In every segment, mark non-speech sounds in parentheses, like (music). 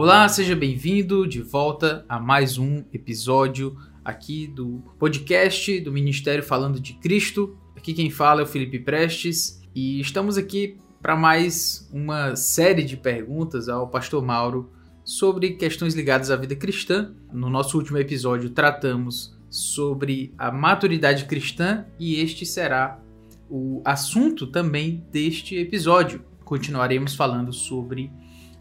Olá, seja bem-vindo de volta a mais um episódio aqui do podcast do Ministério Falando de Cristo. Aqui quem fala é o Felipe Prestes e estamos aqui para mais uma série de perguntas ao pastor Mauro sobre questões ligadas à vida cristã. No nosso último episódio tratamos sobre a maturidade cristã e este será o assunto também deste episódio. Continuaremos falando sobre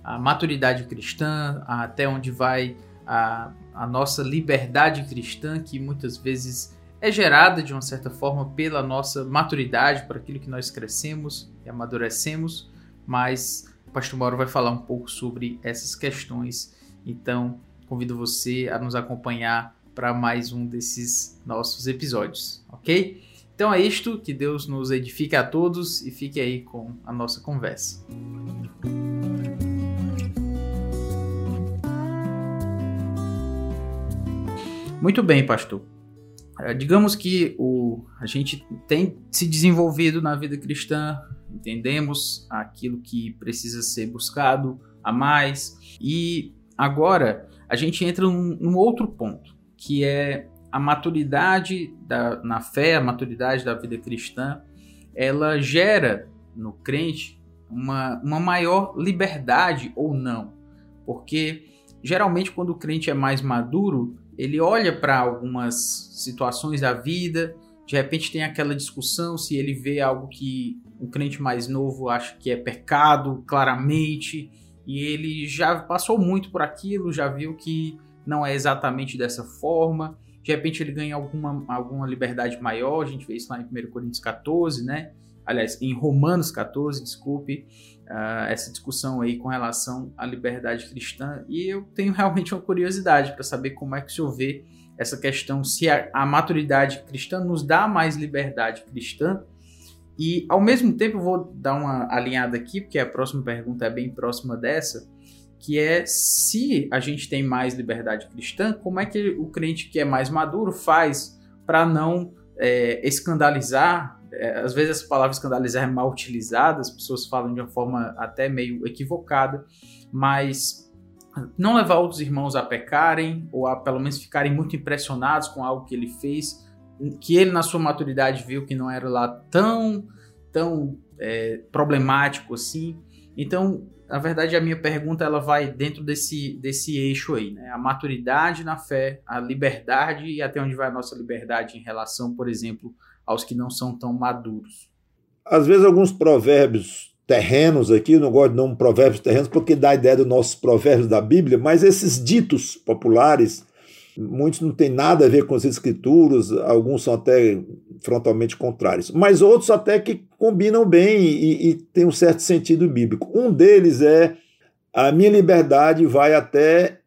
a maturidade cristã, até onde vai a, a nossa liberdade cristã, que muitas vezes é gerada de uma certa forma pela nossa maturidade, por aquilo que nós crescemos e amadurecemos, mas o pastor Mauro vai falar um pouco sobre essas questões. Então, convido você a nos acompanhar para mais um desses nossos episódios, ok? Então é isto, que Deus nos edifique a todos e fique aí com a nossa conversa. Muito bem, pastor. É, digamos que o, a gente tem se desenvolvido na vida cristã, entendemos aquilo que precisa ser buscado a mais, e agora a gente entra num, num outro ponto, que é a maturidade da, na fé, a maturidade da vida cristã, ela gera no crente uma, uma maior liberdade ou não, porque geralmente quando o crente é mais maduro, ele olha para algumas situações da vida, de repente tem aquela discussão se ele vê algo que um crente mais novo acha que é pecado, claramente, e ele já passou muito por aquilo, já viu que não é exatamente dessa forma. De repente ele ganha alguma, alguma liberdade maior, a gente vê isso lá em 1 Coríntios 14, né? Aliás, em Romanos 14, desculpe, uh, essa discussão aí com relação à liberdade cristã. E eu tenho realmente uma curiosidade para saber como é que o senhor vê essa questão, se a, a maturidade cristã nos dá mais liberdade cristã. E ao mesmo tempo, eu vou dar uma alinhada aqui, porque a próxima pergunta é bem próxima dessa, que é se a gente tem mais liberdade cristã, como é que o crente que é mais maduro faz para não é, escandalizar é, às vezes essa palavra escandalizar é mal utilizada, as pessoas falam de uma forma até meio equivocada, mas não levar outros irmãos a pecarem ou a pelo menos ficarem muito impressionados com algo que ele fez, que ele na sua maturidade viu que não era lá tão tão é, problemático assim. Então, na verdade, a minha pergunta ela vai dentro desse, desse eixo aí, né? A maturidade na fé, a liberdade e até onde vai a nossa liberdade em relação, por exemplo, aos que não são tão maduros. Às vezes, alguns provérbios terrenos aqui, eu não gosto de não provérbios terrenos porque dá a ideia dos nossos provérbios da Bíblia, mas esses ditos populares, muitos não têm nada a ver com as escrituras, alguns são até frontalmente contrários, mas outros até que combinam bem e, e têm um certo sentido bíblico. Um deles é a minha liberdade vai até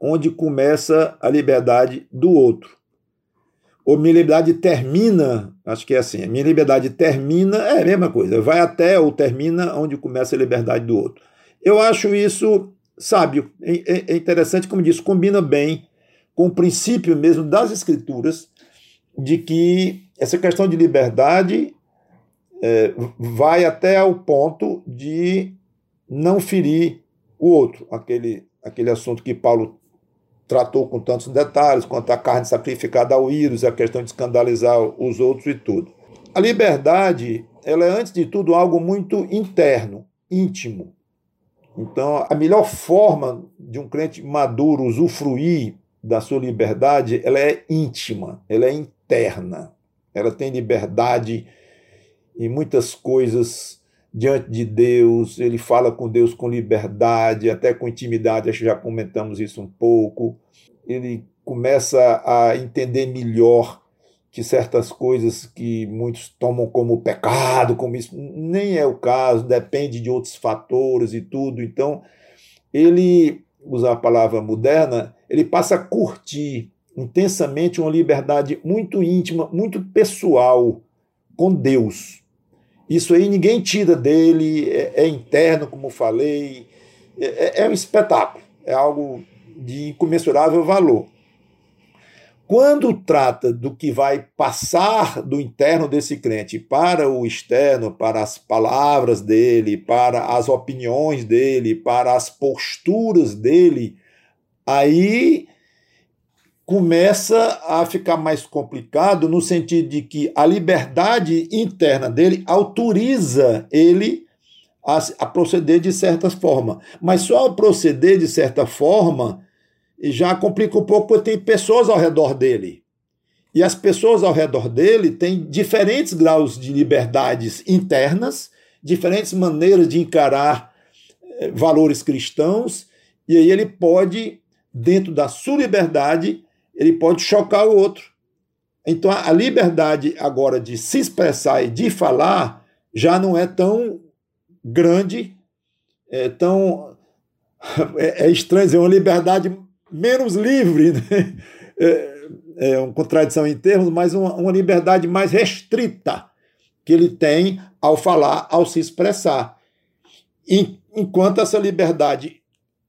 onde começa a liberdade do outro ou minha liberdade termina, acho que é assim, minha liberdade termina, é a mesma coisa, vai até ou termina onde começa a liberdade do outro. Eu acho isso sábio, é, é, é interessante, como disse, combina bem com o princípio mesmo das escrituras de que essa questão de liberdade é, vai até ao ponto de não ferir o outro, aquele, aquele assunto que Paulo tratou com tantos detalhes, quanto a carne sacrificada ao íris, a questão de escandalizar os outros e tudo. A liberdade, ela é antes de tudo algo muito interno, íntimo. Então, a melhor forma de um crente maduro usufruir da sua liberdade, ela é íntima, ela é interna. Ela tem liberdade em muitas coisas diante de Deus, ele fala com Deus com liberdade, até com intimidade, acho que já comentamos isso um pouco. Ele começa a entender melhor que certas coisas que muitos tomam como pecado, como isso, nem é o caso, depende de outros fatores e tudo. Então, ele, usar a palavra moderna, ele passa a curtir intensamente uma liberdade muito íntima, muito pessoal com Deus isso aí ninguém tira dele, é, é interno, como falei, é, é, é um espetáculo, é algo de incomensurável valor. quando trata do que vai passar do interno desse crente para o externo, para as palavras dele, para as opiniões dele, para as posturas dele, aí começa a ficar mais complicado no sentido de que a liberdade interna dele autoriza ele a, a proceder de certa forma. Mas só ao proceder de certa forma já complica um pouco porque tem pessoas ao redor dele. E as pessoas ao redor dele têm diferentes graus de liberdades internas, diferentes maneiras de encarar eh, valores cristãos, e aí ele pode, dentro da sua liberdade, ele pode chocar o outro. Então a liberdade agora de se expressar e de falar já não é tão grande, é tão (laughs) é, é estranho dizer uma liberdade menos livre, né? (laughs) é, é uma contradição em termos, mas uma, uma liberdade mais restrita que ele tem ao falar, ao se expressar. Enquanto essa liberdade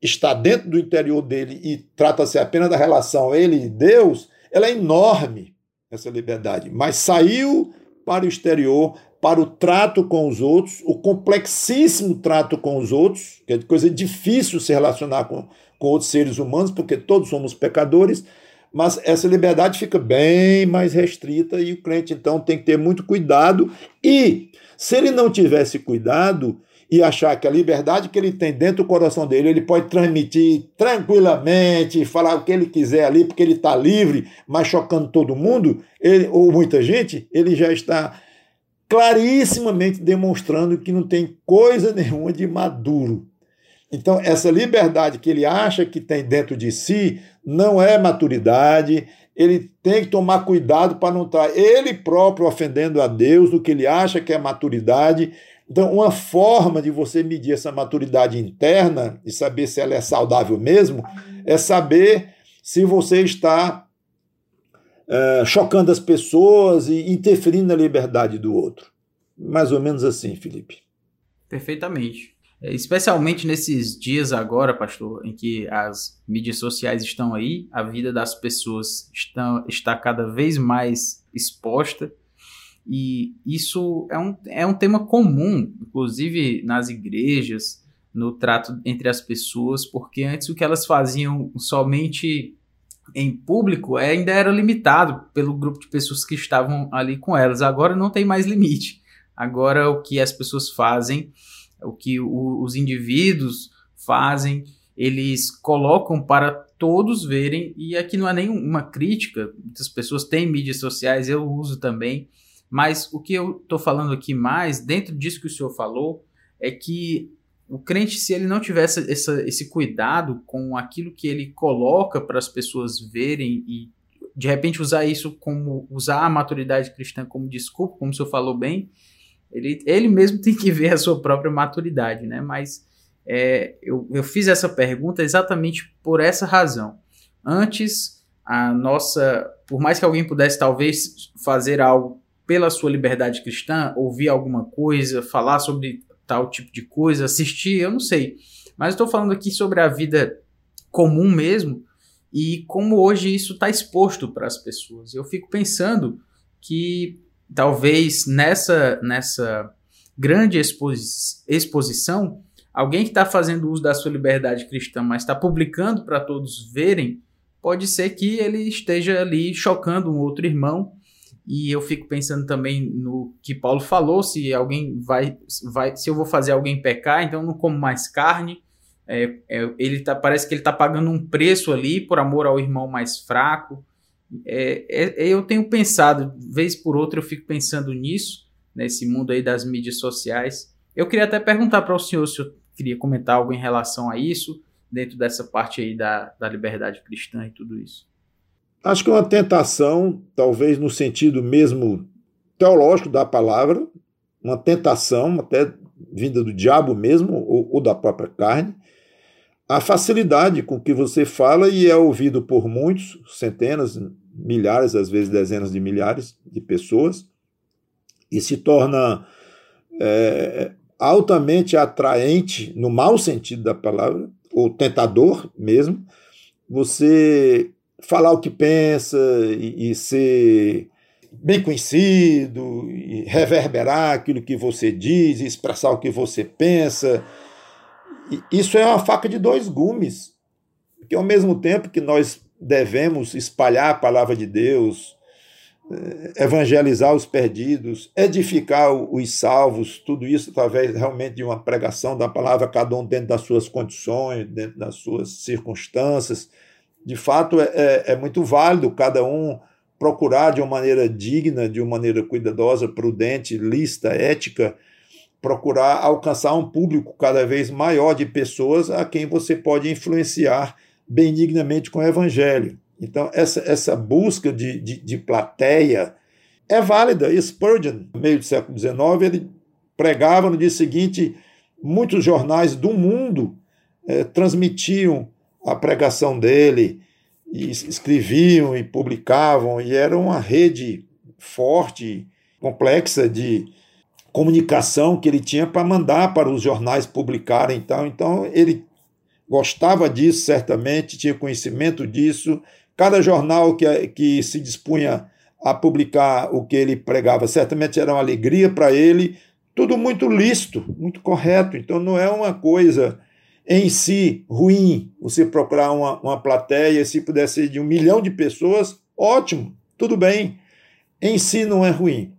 está dentro do interior dele e trata-se apenas da relação ele e Deus, ela é enorme, essa liberdade. Mas saiu para o exterior, para o trato com os outros, o complexíssimo trato com os outros, que é coisa difícil se relacionar com, com outros seres humanos, porque todos somos pecadores, mas essa liberdade fica bem mais restrita e o crente então tem que ter muito cuidado. E se ele não tivesse cuidado, e achar que a liberdade que ele tem dentro do coração dele, ele pode transmitir tranquilamente, falar o que ele quiser ali, porque ele está livre, mas chocando todo mundo, ele, ou muita gente, ele já está clarissimamente demonstrando que não tem coisa (laughs) nenhuma de maduro. Então, essa liberdade que ele acha que tem dentro de si não é maturidade, ele tem que tomar cuidado para não estar ele próprio ofendendo a Deus do que ele acha que é maturidade então, uma forma de você medir essa maturidade interna e saber se ela é saudável mesmo é saber se você está é, chocando as pessoas e interferindo na liberdade do outro. Mais ou menos assim, Felipe. Perfeitamente. É, especialmente nesses dias agora, pastor, em que as mídias sociais estão aí, a vida das pessoas está, está cada vez mais exposta e isso é um, é um tema comum, inclusive nas igrejas, no trato entre as pessoas, porque antes o que elas faziam somente em público ainda era limitado pelo grupo de pessoas que estavam ali com elas. Agora não tem mais limite. Agora o que as pessoas fazem, o que o, os indivíduos fazem, eles colocam para todos verem, e aqui não é nenhuma crítica, muitas pessoas têm mídias sociais, eu uso também, mas o que eu estou falando aqui mais, dentro disso que o senhor falou, é que o crente, se ele não tivesse essa, esse cuidado com aquilo que ele coloca para as pessoas verem e de repente usar isso como usar a maturidade cristã como desculpa, como o senhor falou bem, ele, ele mesmo tem que ver a sua própria maturidade, né? Mas é, eu, eu fiz essa pergunta exatamente por essa razão. Antes, a nossa, por mais que alguém pudesse talvez fazer algo pela sua liberdade cristã, ouvir alguma coisa, falar sobre tal tipo de coisa, assistir, eu não sei. Mas estou falando aqui sobre a vida comum mesmo e como hoje isso está exposto para as pessoas. Eu fico pensando que talvez nessa, nessa grande exposi exposição, alguém que está fazendo uso da sua liberdade cristã, mas está publicando para todos verem, pode ser que ele esteja ali chocando um outro irmão e eu fico pensando também no que Paulo falou, se alguém vai, vai se eu vou fazer alguém pecar, então eu não como mais carne. É, é, ele tá, parece que ele está pagando um preço ali por amor ao irmão mais fraco. É, é, eu tenho pensado, vez por outra eu fico pensando nisso, nesse mundo aí das mídias sociais. Eu queria até perguntar para o senhor se eu queria comentar algo em relação a isso, dentro dessa parte aí da, da liberdade cristã e tudo isso. Acho que é uma tentação, talvez no sentido mesmo teológico da palavra, uma tentação, até vinda do diabo mesmo, ou, ou da própria carne, a facilidade com que você fala e é ouvido por muitos, centenas, milhares, às vezes dezenas de milhares de pessoas, e se torna é, altamente atraente, no mau sentido da palavra, ou tentador mesmo, você falar o que pensa e, e ser bem conhecido, e reverberar aquilo que você diz, expressar o que você pensa. Isso é uma faca de dois gumes, porque ao mesmo tempo que nós devemos espalhar a palavra de Deus, eh, evangelizar os perdidos, edificar os salvos, tudo isso através realmente de uma pregação da palavra, cada um dentro das suas condições, dentro das suas circunstâncias. De fato, é, é, é muito válido cada um procurar de uma maneira digna, de uma maneira cuidadosa, prudente, lista, ética, procurar alcançar um público cada vez maior de pessoas a quem você pode influenciar benignamente com o Evangelho. Então, essa, essa busca de, de, de plateia é válida. Spurgeon, no meio do século XIX, ele pregava no dia seguinte, muitos jornais do mundo eh, transmitiam a pregação dele, e escreviam e publicavam, e era uma rede forte, complexa de comunicação que ele tinha para mandar para os jornais publicarem. Então, então ele gostava disso, certamente, tinha conhecimento disso. Cada jornal que, que se dispunha a publicar o que ele pregava, certamente era uma alegria para ele, tudo muito lícito, muito correto. Então não é uma coisa em si ruim você procurar uma, uma plateia, se puder ser de um milhão de pessoas, ótimo, tudo bem. Em si não é ruim.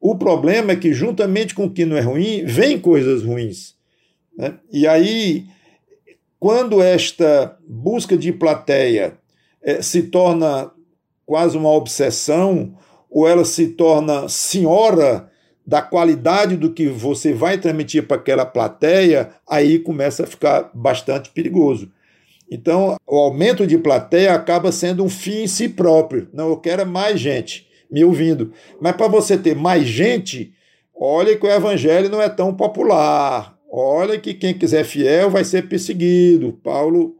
O problema é que, juntamente com o que não é ruim, vem coisas ruins. Né? E aí quando esta busca de plateia é, se torna quase uma obsessão, ou ela se torna senhora da qualidade do que você vai transmitir para aquela plateia, aí começa a ficar bastante perigoso. Então, o aumento de plateia acaba sendo um fim em si próprio. Não, eu quero mais gente me ouvindo. Mas para você ter mais gente, olha que o evangelho não é tão popular. Olha que quem quiser fiel vai ser perseguido. Paulo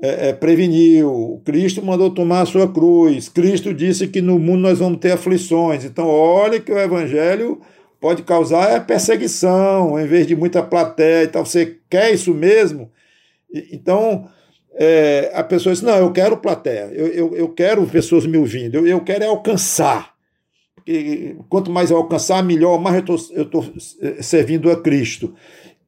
é, é, preveniu. Cristo mandou tomar a sua cruz. Cristo disse que no mundo nós vamos ter aflições. Então, olha que o evangelho pode causar é perseguição, em vez de muita plateia e tal. Você quer isso mesmo? Então, é, a pessoa diz: Não, eu quero plateia, eu, eu, eu quero pessoas me ouvindo, eu, eu quero é alcançar. Porque quanto mais eu alcançar, melhor, mais eu estou é, servindo a Cristo.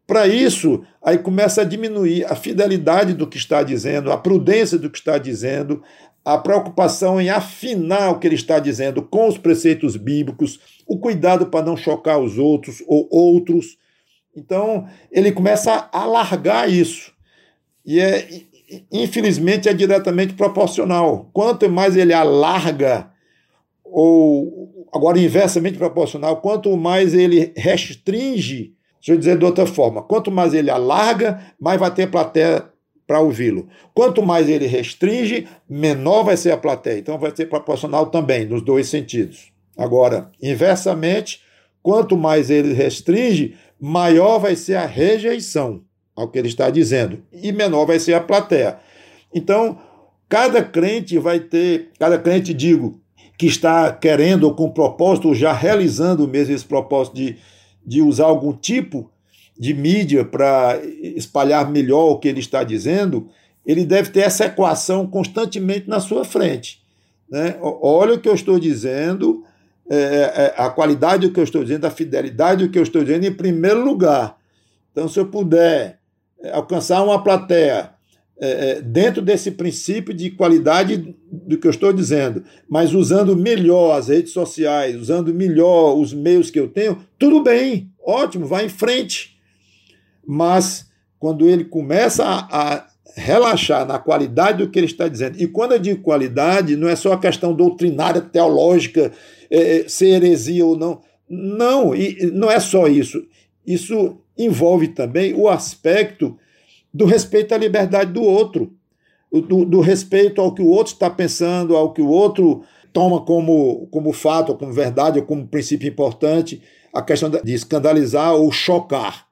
Para isso, aí começa a diminuir a fidelidade do que está dizendo, a prudência do que está dizendo, a preocupação em afinar o que ele está dizendo com os preceitos bíblicos, o cuidado para não chocar os outros ou outros. Então, ele começa a alargar isso. E é, infelizmente, é diretamente proporcional. Quanto mais ele alarga, ou agora inversamente proporcional, quanto mais ele restringe Deixa eu dizer de outra forma: quanto mais ele alarga, mais vai ter plateia para ouvi-lo. Quanto mais ele restringe, menor vai ser a plateia. Então vai ser proporcional também, nos dois sentidos. Agora, inversamente, quanto mais ele restringe, maior vai ser a rejeição ao que ele está dizendo, e menor vai ser a plateia. Então, cada crente vai ter, cada crente, digo, que está querendo ou com propósito, já realizando mesmo esse propósito de de usar algum tipo de mídia para espalhar melhor o que ele está dizendo, ele deve ter essa equação constantemente na sua frente. Né? Olha o que eu estou dizendo, é, é, a qualidade do que eu estou dizendo, a fidelidade do que eu estou dizendo em primeiro lugar. Então, se eu puder é, alcançar uma plateia é, é, dentro desse princípio de qualidade do que eu estou dizendo, mas usando melhor as redes sociais, usando melhor os meios que eu tenho, tudo bem, ótimo, vai em frente. Mas quando ele começa a, a relaxar na qualidade do que ele está dizendo, e quando eu digo qualidade, não é só a questão doutrinária, teológica, é, é ser heresia ou não. Não, e não é só isso. Isso envolve também o aspecto do respeito à liberdade do outro, do, do respeito ao que o outro está pensando, ao que o outro toma como, como fato, como verdade, ou como princípio importante, a questão de escandalizar ou chocar.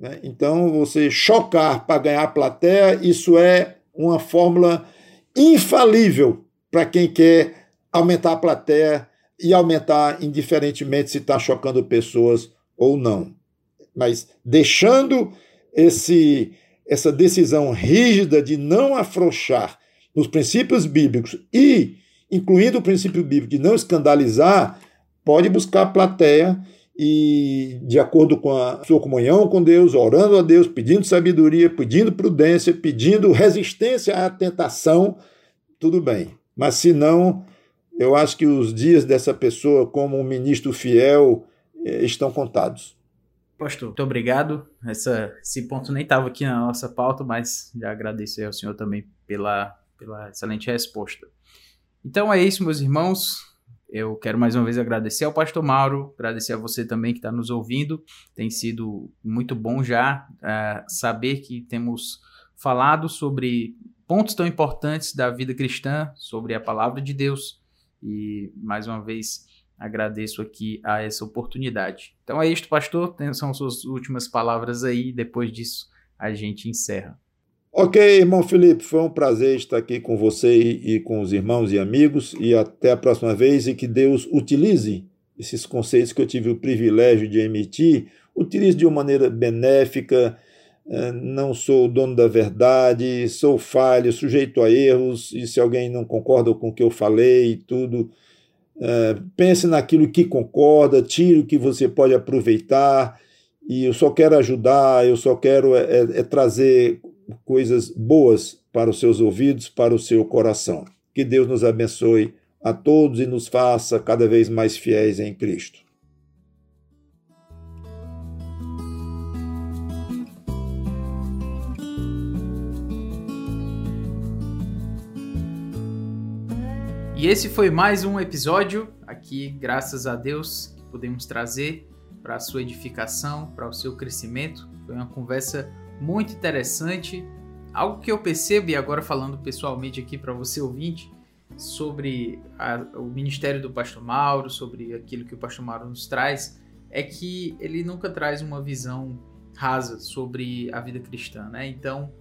Né? Então, você chocar para ganhar plateia, isso é uma fórmula infalível para quem quer aumentar a plateia e aumentar indiferentemente se está chocando pessoas ou não. Mas deixando esse essa decisão rígida de não afrouxar nos princípios bíblicos e incluindo o princípio bíblico de não escandalizar, pode buscar a plateia e, de acordo com a sua comunhão com Deus, orando a Deus, pedindo sabedoria, pedindo prudência, pedindo resistência à tentação, tudo bem. Mas se não, eu acho que os dias dessa pessoa, como um ministro fiel, eh, estão contados. Pastor, muito obrigado. Essa, esse ponto nem estava aqui na nossa pauta, mas já agradecer ao senhor também pela, pela excelente resposta. Então é isso, meus irmãos. Eu quero mais uma vez agradecer ao Pastor Mauro, agradecer a você também que está nos ouvindo. Tem sido muito bom já uh, saber que temos falado sobre pontos tão importantes da vida cristã, sobre a palavra de Deus. E mais uma vez agradeço aqui a essa oportunidade. Então é isto, pastor. São suas últimas palavras aí. Depois disso, a gente encerra. Ok, irmão Felipe, foi um prazer estar aqui com você e, com os irmãos e amigos, e até a próxima vez, e que Deus utilize esses conceitos que eu tive o privilégio de emitir, utilize de uma maneira benéfica. Eh, não sou o dono da verdade, sou falho, sujeito a erros, e se alguém não concorda com o que eu falei e tudo, eh, pense naquilo que concorda, tire o que você pode aproveitar, e eu só quero ajudar, eu só quero é, é, é trazer coisas boas para os seus ouvidos, para o seu coração. Que Deus nos abençoe a todos e nos faça cada vez mais fiéis em Cristo. E esse foi mais um episódio aqui, graças a Deus, que podemos trazer para a sua edificação, para o seu crescimento. Foi uma conversa muito interessante. Algo que eu percebo, e agora falando pessoalmente aqui para você ouvinte, sobre a, o ministério do Pastor Mauro, sobre aquilo que o Pastor Mauro nos traz, é que ele nunca traz uma visão rasa sobre a vida cristã, né? Então,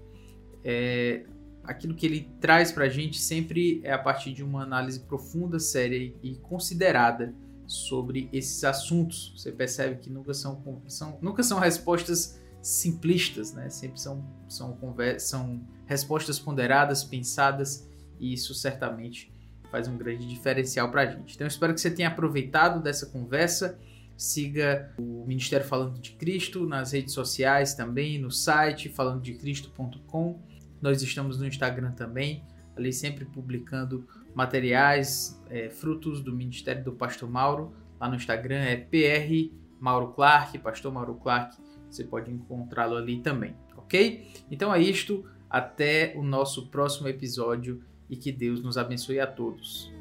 é, aquilo que ele traz para a gente sempre é a partir de uma análise profunda, séria e considerada sobre esses assuntos. Você percebe que nunca são, são nunca são respostas simplistas, né? Sempre são, são, são respostas ponderadas, pensadas, e isso certamente faz um grande diferencial para a gente. Então, espero que você tenha aproveitado dessa conversa. Siga o Ministério Falando de Cristo nas redes sociais também, no site falandodecristo.com. Nós estamos no Instagram também, ali sempre publicando materiais, é, frutos do Ministério do Pastor Mauro. Lá no Instagram é PR Mauro Clark, Pastor Mauro Clark você pode encontrá-lo ali também, ok? Então é isto, até o nosso próximo episódio e que Deus nos abençoe a todos.